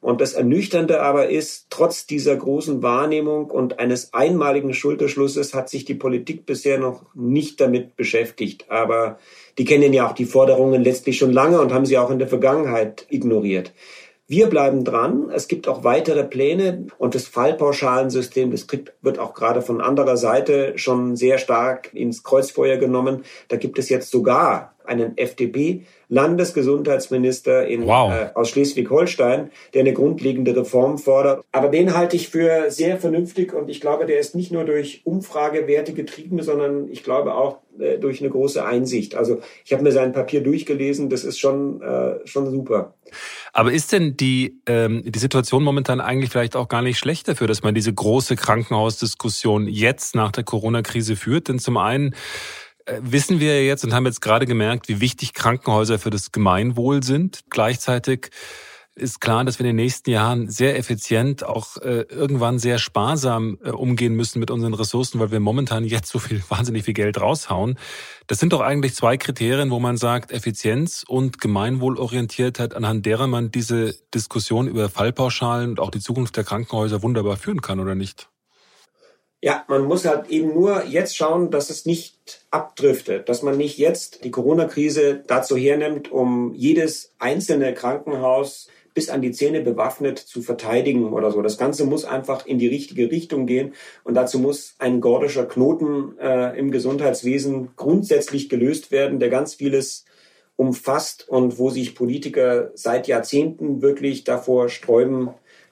Und das Ernüchternde aber ist, trotz dieser großen Wahrnehmung und eines einmaligen Schulterschlusses hat sich die Politik bisher noch nicht damit beschäftigt. Aber die kennen ja auch die Forderungen letztlich schon lange und haben sie auch in der Vergangenheit ignoriert. Wir bleiben dran. Es gibt auch weitere Pläne und das Fallpauschalensystem, das wird auch gerade von anderer Seite schon sehr stark ins Kreuzfeuer genommen. Da gibt es jetzt sogar einen FDP-Landesgesundheitsminister wow. äh, aus Schleswig-Holstein, der eine grundlegende Reform fordert. Aber den halte ich für sehr vernünftig und ich glaube, der ist nicht nur durch Umfragewerte getrieben, sondern ich glaube auch äh, durch eine große Einsicht. Also ich habe mir sein Papier durchgelesen, das ist schon, äh, schon super. Aber ist denn die, ähm, die Situation momentan eigentlich vielleicht auch gar nicht schlecht dafür, dass man diese große Krankenhausdiskussion jetzt nach der Corona-Krise führt? Denn zum einen äh, wissen wir jetzt und haben jetzt gerade gemerkt, wie wichtig Krankenhäuser für das Gemeinwohl sind. Gleichzeitig ist klar, dass wir in den nächsten Jahren sehr effizient, auch äh, irgendwann sehr sparsam äh, umgehen müssen mit unseren Ressourcen, weil wir momentan jetzt so viel, wahnsinnig viel Geld raushauen. Das sind doch eigentlich zwei Kriterien, wo man sagt, Effizienz und Gemeinwohlorientiertheit, anhand derer man diese Diskussion über Fallpauschalen und auch die Zukunft der Krankenhäuser wunderbar führen kann, oder nicht? Ja, man muss halt eben nur jetzt schauen, dass es nicht abdriftet, dass man nicht jetzt die Corona-Krise dazu hernimmt, um jedes einzelne Krankenhaus bis an die Zähne bewaffnet zu verteidigen oder so. Das Ganze muss einfach in die richtige Richtung gehen und dazu muss ein gordischer Knoten äh, im Gesundheitswesen grundsätzlich gelöst werden, der ganz vieles umfasst und wo sich Politiker seit Jahrzehnten wirklich davor sträuben,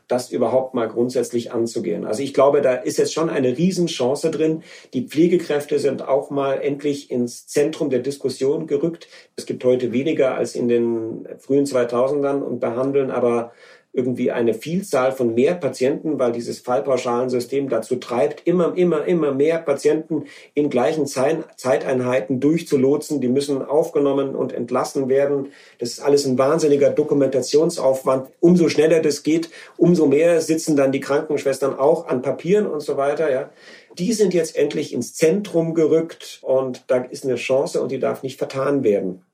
das überhaupt mal grundsätzlich anzugehen. Also ich glaube, da ist jetzt schon eine Riesenchance drin. Die Pflegekräfte sind auch mal endlich ins Zentrum der Diskussion gerückt. Es gibt heute weniger als in den frühen 2000ern und behandeln aber irgendwie eine Vielzahl von mehr Patienten, weil dieses Fallpauschalensystem dazu treibt, immer, immer, immer mehr Patienten in gleichen Zeiteinheiten durchzulotsen. Die müssen aufgenommen und entlassen werden. Das ist alles ein wahnsinniger Dokumentationsaufwand. Umso schneller das geht, umso mehr sitzen dann die Krankenschwestern auch an Papieren und so weiter, ja. Die sind jetzt endlich ins Zentrum gerückt und da ist eine Chance und die darf nicht vertan werden.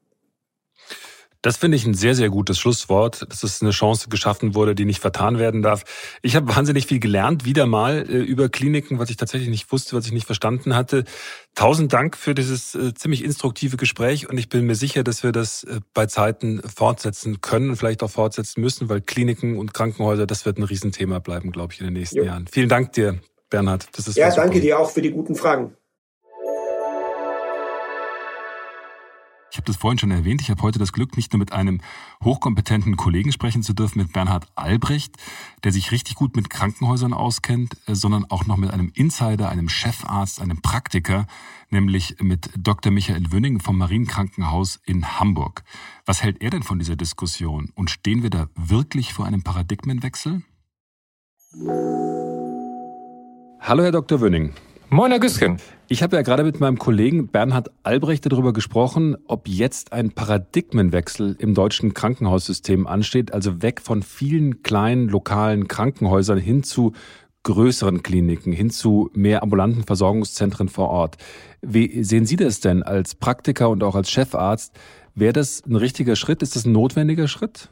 Das finde ich ein sehr, sehr gutes Schlusswort, dass es eine Chance geschaffen wurde, die nicht vertan werden darf. Ich habe wahnsinnig viel gelernt, wieder mal äh, über Kliniken, was ich tatsächlich nicht wusste, was ich nicht verstanden hatte. Tausend Dank für dieses äh, ziemlich instruktive Gespräch und ich bin mir sicher, dass wir das äh, bei Zeiten fortsetzen können und vielleicht auch fortsetzen müssen, weil Kliniken und Krankenhäuser, das wird ein Riesenthema bleiben, glaube ich, in den nächsten jo. Jahren. Vielen Dank dir, Bernhard. Das ist ja, danke dir auch für die guten Fragen. Ich habe das vorhin schon erwähnt. Ich habe heute das Glück, nicht nur mit einem hochkompetenten Kollegen sprechen zu dürfen, mit Bernhard Albrecht, der sich richtig gut mit Krankenhäusern auskennt, äh, sondern auch noch mit einem Insider, einem Chefarzt, einem Praktiker, nämlich mit Dr. Michael Wünning vom Marienkrankenhaus in Hamburg. Was hält er denn von dieser Diskussion? Und stehen wir da wirklich vor einem Paradigmenwechsel? Hallo, Herr Dr. Wünning. Moin, Herr Güsken. Ich habe ja gerade mit meinem Kollegen Bernhard Albrecht darüber gesprochen, ob jetzt ein Paradigmenwechsel im deutschen Krankenhaussystem ansteht, also weg von vielen kleinen lokalen Krankenhäusern hin zu größeren Kliniken, hin zu mehr ambulanten Versorgungszentren vor Ort. Wie sehen Sie das denn als Praktiker und auch als Chefarzt? Wäre das ein richtiger Schritt? Ist das ein notwendiger Schritt?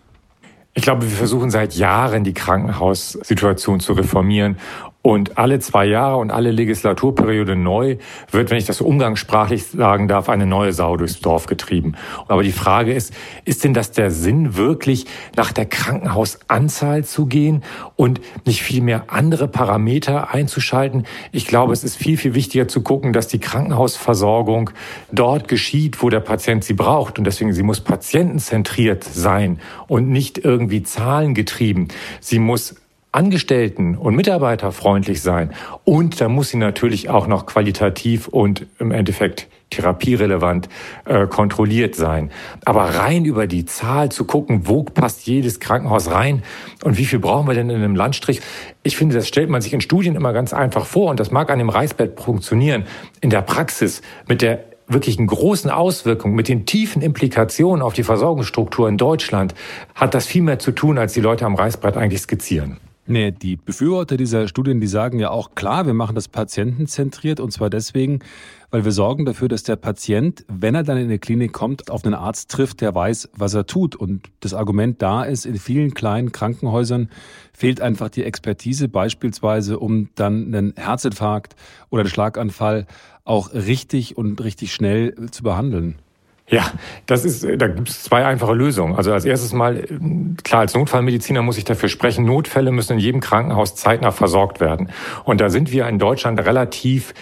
Ich glaube, wir versuchen seit Jahren die Krankenhaussituation zu reformieren und alle zwei Jahre und alle Legislaturperiode neu wird, wenn ich das umgangssprachlich sagen darf, eine neue Sau durchs Dorf getrieben. Aber die Frage ist, ist denn das der Sinn, wirklich nach der Krankenhausanzahl zu gehen und nicht viel mehr andere Parameter einzuschalten? Ich glaube, es ist viel, viel wichtiger zu gucken, dass die Krankenhausversorgung dort geschieht, wo der Patient sie braucht. Und deswegen, sie muss patientenzentriert sein und nicht irgendwie zahlengetrieben. Sie muss Angestellten und Mitarbeiterfreundlich sein. Und da muss sie natürlich auch noch qualitativ und im Endeffekt therapierelevant äh, kontrolliert sein. Aber rein über die Zahl zu gucken, wo passt jedes Krankenhaus rein und wie viel brauchen wir denn in einem Landstrich? Ich finde, das stellt man sich in Studien immer ganz einfach vor und das mag an dem Reißbett funktionieren. In der Praxis mit der wirklichen großen Auswirkungen, mit den tiefen Implikationen auf die Versorgungsstruktur in Deutschland, hat das viel mehr zu tun, als die Leute am Reißbrett eigentlich skizzieren. Nee, die Befürworter dieser Studien, die sagen ja auch, klar, wir machen das patientenzentriert und zwar deswegen, weil wir sorgen dafür, dass der Patient, wenn er dann in eine Klinik kommt, auf einen Arzt trifft, der weiß, was er tut. Und das Argument da ist, in vielen kleinen Krankenhäusern fehlt einfach die Expertise, beispielsweise um dann einen Herzinfarkt oder einen Schlaganfall auch richtig und richtig schnell zu behandeln. Ja, das ist, da gibt es zwei einfache Lösungen. Also als erstes mal, klar, als Notfallmediziner muss ich dafür sprechen, Notfälle müssen in jedem Krankenhaus zeitnah versorgt werden. Und da sind wir in Deutschland relativ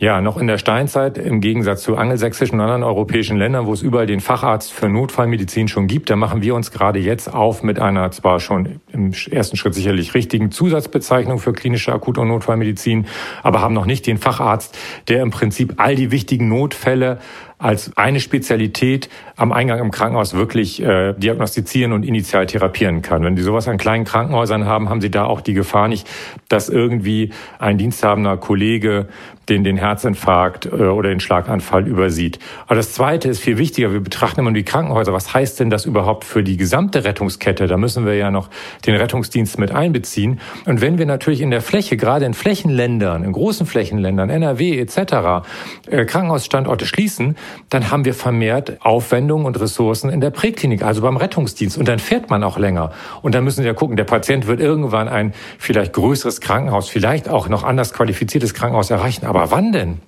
ja, noch in der Steinzeit, im Gegensatz zu angelsächsischen und anderen europäischen Ländern, wo es überall den Facharzt für Notfallmedizin schon gibt, da machen wir uns gerade jetzt auf mit einer zwar schon im ersten Schritt sicherlich richtigen Zusatzbezeichnung für klinische Akut- und Notfallmedizin, aber haben noch nicht den Facharzt, der im Prinzip all die wichtigen Notfälle als eine Spezialität am Eingang im Krankenhaus wirklich äh, diagnostizieren und initial therapieren kann. Wenn die sowas an kleinen Krankenhäusern haben, haben sie da auch die Gefahr nicht, dass irgendwie ein diensthabender Kollege den, den Herzinfarkt äh, oder den Schlaganfall übersieht. Aber das Zweite ist viel wichtiger. Wir betrachten immer die Krankenhäuser. Was heißt denn das überhaupt für die gesamte Rettungskette? Da müssen wir ja noch den Rettungsdienst mit einbeziehen. Und wenn wir natürlich in der Fläche, gerade in Flächenländern, in großen Flächenländern, NRW etc., äh, Krankenhausstandorte schließen, dann haben wir vermehrt Aufwendungen und Ressourcen in der Präklinik, also beim Rettungsdienst. Und dann fährt man auch länger. Und dann müssen Sie ja gucken, der Patient wird irgendwann ein vielleicht größeres Krankenhaus, vielleicht auch noch anders qualifiziertes Krankenhaus erreichen. Aber aber wann denn?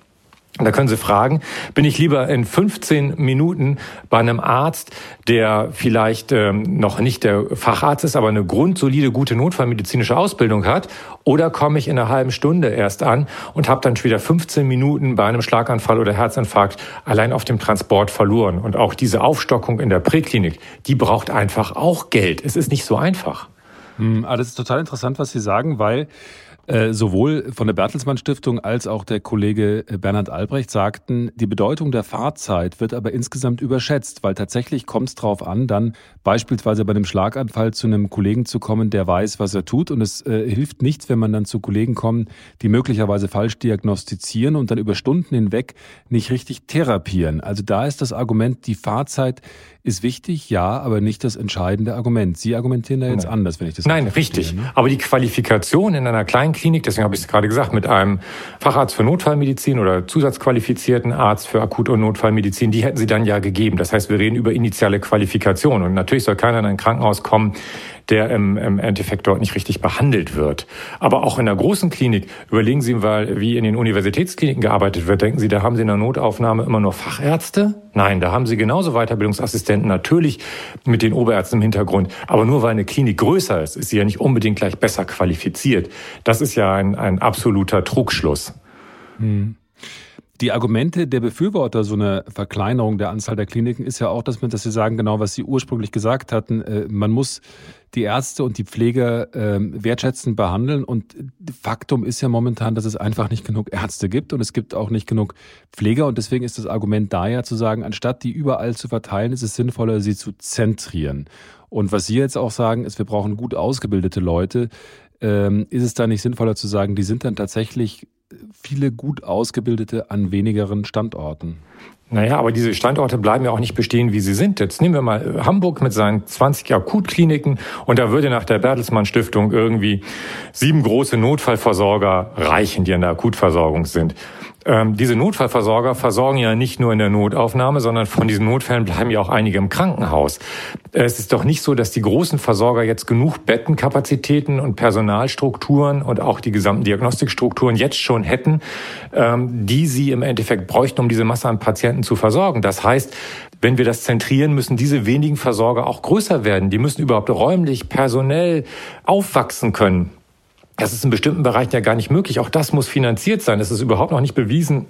Da können Sie fragen, bin ich lieber in 15 Minuten bei einem Arzt, der vielleicht ähm, noch nicht der Facharzt ist, aber eine grundsolide, gute notfallmedizinische Ausbildung hat, oder komme ich in einer halben Stunde erst an und habe dann wieder 15 Minuten bei einem Schlaganfall oder Herzinfarkt allein auf dem Transport verloren. Und auch diese Aufstockung in der Präklinik, die braucht einfach auch Geld. Es ist nicht so einfach. Hm, aber das ist total interessant, was Sie sagen, weil äh, sowohl von der Bertelsmann Stiftung als auch der Kollege äh, Bernhard Albrecht sagten, die Bedeutung der Fahrzeit wird aber insgesamt überschätzt, weil tatsächlich kommt es darauf an, dann beispielsweise bei einem Schlaganfall zu einem Kollegen zu kommen, der weiß, was er tut. Und es äh, hilft nichts, wenn man dann zu Kollegen kommt, die möglicherweise falsch diagnostizieren und dann über Stunden hinweg nicht richtig therapieren. Also da ist das Argument, die Fahrzeit ist wichtig, ja, aber nicht das entscheidende Argument. Sie argumentieren da jetzt Nein. anders, wenn ich das Nein, richtig. Ne? Aber die Qualifikation in einer kleinen Klinik, deswegen habe ich es gerade gesagt, mit einem Facharzt für Notfallmedizin oder zusatzqualifizierten Arzt für Akut- und Notfallmedizin, die hätten Sie dann ja gegeben. Das heißt, wir reden über initiale Qualifikation. Und natürlich soll keiner in ein Krankenhaus kommen, der im, im Endeffekt dort nicht richtig behandelt wird. Aber auch in der großen Klinik, überlegen Sie mal, wie in den Universitätskliniken gearbeitet wird. Denken Sie, da haben Sie in der Notaufnahme immer nur Fachärzte? Nein, da haben Sie genauso Weiterbildungsassistenten, natürlich mit den Oberärzten im Hintergrund. Aber nur weil eine Klinik größer ist, ist sie ja nicht unbedingt gleich besser qualifiziert. Das ist ja ein, ein absoluter Trugschluss. Hm. Die Argumente der Befürworter so einer Verkleinerung der Anzahl der Kliniken ist ja auch, dass, man, dass sie sagen, genau was Sie ursprünglich gesagt hatten, äh, man muss die Ärzte und die Pfleger äh, wertschätzend behandeln. Und Faktum ist ja momentan, dass es einfach nicht genug Ärzte gibt und es gibt auch nicht genug Pfleger. Und deswegen ist das Argument da ja zu sagen, anstatt die überall zu verteilen, ist es sinnvoller, sie zu zentrieren. Und was Sie jetzt auch sagen, ist, wir brauchen gut ausgebildete Leute. Ähm, ist es da nicht sinnvoller zu sagen, die sind dann tatsächlich viele gut ausgebildete an wenigeren Standorten? Naja, aber diese Standorte bleiben ja auch nicht bestehen, wie sie sind. Jetzt nehmen wir mal äh, Hamburg mit seinen 20 Akutkliniken und da würde nach der Bertelsmann Stiftung irgendwie sieben große Notfallversorger reichen, die an der Akutversorgung sind. Ähm, diese Notfallversorger versorgen ja nicht nur in der Notaufnahme, sondern von diesen Notfällen bleiben ja auch einige im Krankenhaus. Es ist doch nicht so, dass die großen Versorger jetzt genug Bettenkapazitäten und Personalstrukturen und auch die gesamten Diagnostikstrukturen jetzt schon hätten, ähm, die sie im Endeffekt bräuchten, um diese Masse an Patienten zu versorgen. Das heißt, wenn wir das zentrieren, müssen diese wenigen Versorger auch größer werden. Die müssen überhaupt räumlich, personell aufwachsen können. Das ist in bestimmten Bereichen ja gar nicht möglich. Auch das muss finanziert sein. Es ist überhaupt noch nicht bewiesen,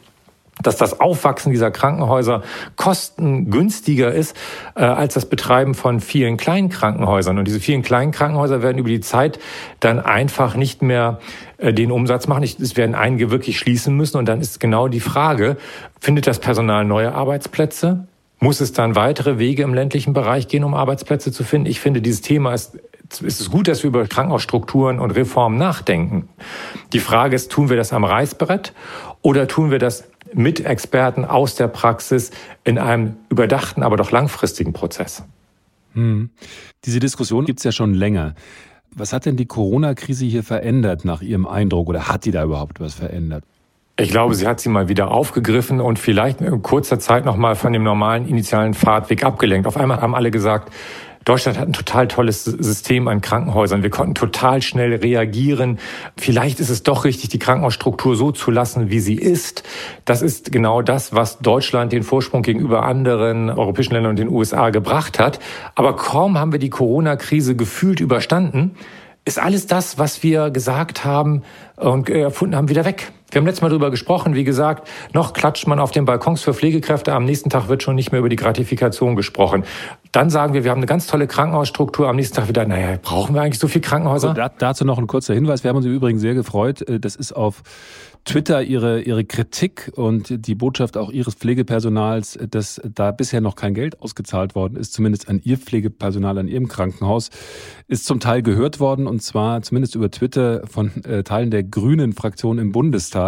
dass das Aufwachsen dieser Krankenhäuser kostengünstiger ist äh, als das Betreiben von vielen kleinen Krankenhäusern. Und diese vielen kleinen Krankenhäuser werden über die Zeit dann einfach nicht mehr äh, den Umsatz machen. Es werden einige wirklich schließen müssen. Und dann ist genau die Frage, findet das Personal neue Arbeitsplätze? Muss es dann weitere Wege im ländlichen Bereich gehen, um Arbeitsplätze zu finden? Ich finde, dieses Thema ist es ist gut, dass wir über Krankenhausstrukturen und Reformen nachdenken. Die Frage ist, tun wir das am Reißbrett oder tun wir das mit Experten aus der Praxis in einem überdachten, aber doch langfristigen Prozess? Hm. Diese Diskussion gibt es ja schon länger. Was hat denn die Corona-Krise hier verändert nach Ihrem Eindruck oder hat die da überhaupt was verändert? Ich glaube, sie hat sie mal wieder aufgegriffen und vielleicht in kurzer Zeit nochmal von dem normalen initialen Fahrtweg abgelenkt. Auf einmal haben alle gesagt, Deutschland hat ein total tolles System an Krankenhäusern. Wir konnten total schnell reagieren. Vielleicht ist es doch richtig, die Krankenhausstruktur so zu lassen, wie sie ist. Das ist genau das, was Deutschland den Vorsprung gegenüber anderen europäischen Ländern und den USA gebracht hat. Aber kaum haben wir die Corona-Krise gefühlt überstanden, ist alles das, was wir gesagt haben und erfunden haben, wieder weg. Wir haben letztes Mal darüber gesprochen, wie gesagt, noch klatscht man auf den Balkons für Pflegekräfte, am nächsten Tag wird schon nicht mehr über die Gratifikation gesprochen. Dann sagen wir, wir haben eine ganz tolle Krankenhausstruktur, am nächsten Tag wieder, naja, brauchen wir eigentlich so viel Krankenhäuser? Da, dazu noch ein kurzer Hinweis, wir haben uns im Übrigen sehr gefreut, äh, das ist auf Twitter ihre, ihre Kritik und die Botschaft auch ihres Pflegepersonals, dass da bisher noch kein Geld ausgezahlt worden ist, zumindest an ihr Pflegepersonal, an ihrem Krankenhaus, ist zum Teil gehört worden. Und zwar zumindest über Twitter von äh, Teilen der grünen Fraktion im Bundestag.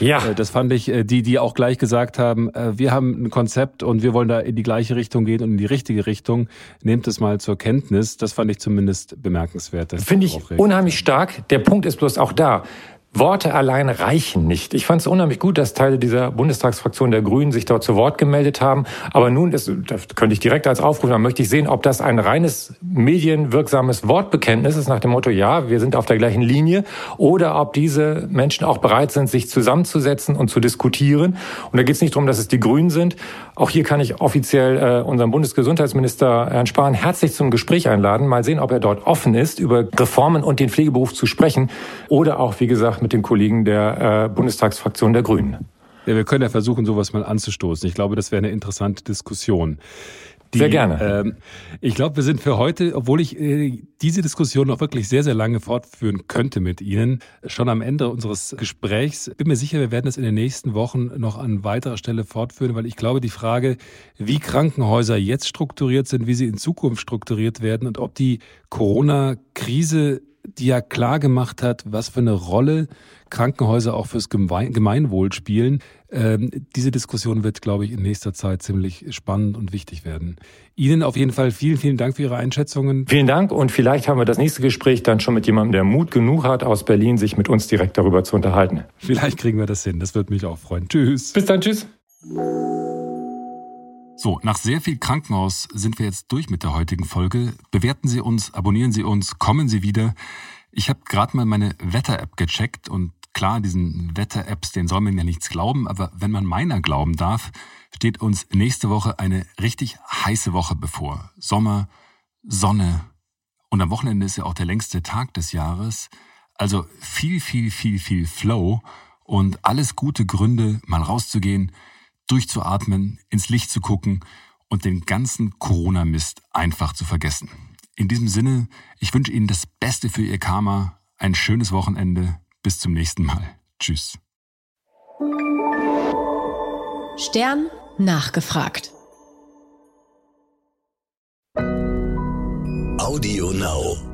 Ja. Äh, das fand ich, äh, die, die auch gleich gesagt haben, äh, wir haben ein Konzept und wir wollen da in die gleiche Richtung gehen und in die richtige Richtung. Nehmt es mal zur Kenntnis. Das fand ich zumindest bemerkenswert. Finde ich unheimlich stark. Der Punkt ist bloß auch da. Worte allein reichen nicht. Ich fand es unheimlich gut, dass Teile dieser Bundestagsfraktion der Grünen sich dort zu Wort gemeldet haben. Aber nun, ist, das könnte ich direkt als Aufruf, dann möchte ich sehen, ob das ein reines medienwirksames Wortbekenntnis ist nach dem Motto, ja, wir sind auf der gleichen Linie, oder ob diese Menschen auch bereit sind, sich zusammenzusetzen und zu diskutieren. Und da geht es nicht darum, dass es die Grünen sind. Auch hier kann ich offiziell äh, unseren Bundesgesundheitsminister Herrn Spahn herzlich zum Gespräch einladen. Mal sehen, ob er dort offen ist, über Reformen und den Pflegeberuf zu sprechen. Oder auch, wie gesagt, mit den Kollegen der äh, Bundestagsfraktion der Grünen. Ja, wir können ja versuchen, sowas mal anzustoßen. Ich glaube, das wäre eine interessante Diskussion. Die, sehr gerne. Ähm, ich glaube, wir sind für heute, obwohl ich äh, diese Diskussion noch wirklich sehr, sehr lange fortführen könnte mit Ihnen, schon am Ende unseres Gesprächs. Bin mir sicher, wir werden es in den nächsten Wochen noch an weiterer Stelle fortführen, weil ich glaube, die Frage, wie Krankenhäuser jetzt strukturiert sind, wie sie in Zukunft strukturiert werden und ob die Corona-Krise die ja klar gemacht hat, was für eine Rolle Krankenhäuser auch fürs Gemeinwohl spielen. Ähm, diese Diskussion wird, glaube ich, in nächster Zeit ziemlich spannend und wichtig werden. Ihnen auf jeden Fall vielen, vielen Dank für Ihre Einschätzungen. Vielen Dank und vielleicht haben wir das nächste Gespräch dann schon mit jemandem, der Mut genug hat, aus Berlin sich mit uns direkt darüber zu unterhalten. Vielleicht kriegen wir das hin. Das würde mich auch freuen. Tschüss. Bis dann. Tschüss. So, nach sehr viel Krankenhaus sind wir jetzt durch mit der heutigen Folge. Bewerten Sie uns, abonnieren Sie uns, kommen Sie wieder. Ich habe gerade mal meine Wetter-App gecheckt und klar, diesen Wetter-Apps, den soll man ja nichts glauben, aber wenn man meiner glauben darf, steht uns nächste Woche eine richtig heiße Woche bevor. Sommer, Sonne und am Wochenende ist ja auch der längste Tag des Jahres. Also viel, viel, viel, viel Flow und alles gute Gründe, mal rauszugehen, durchzuatmen, ins Licht zu gucken und den ganzen Corona-Mist einfach zu vergessen. In diesem Sinne, ich wünsche Ihnen das Beste für Ihr Karma, ein schönes Wochenende, bis zum nächsten Mal. Tschüss. Stern nachgefragt. Audio Now.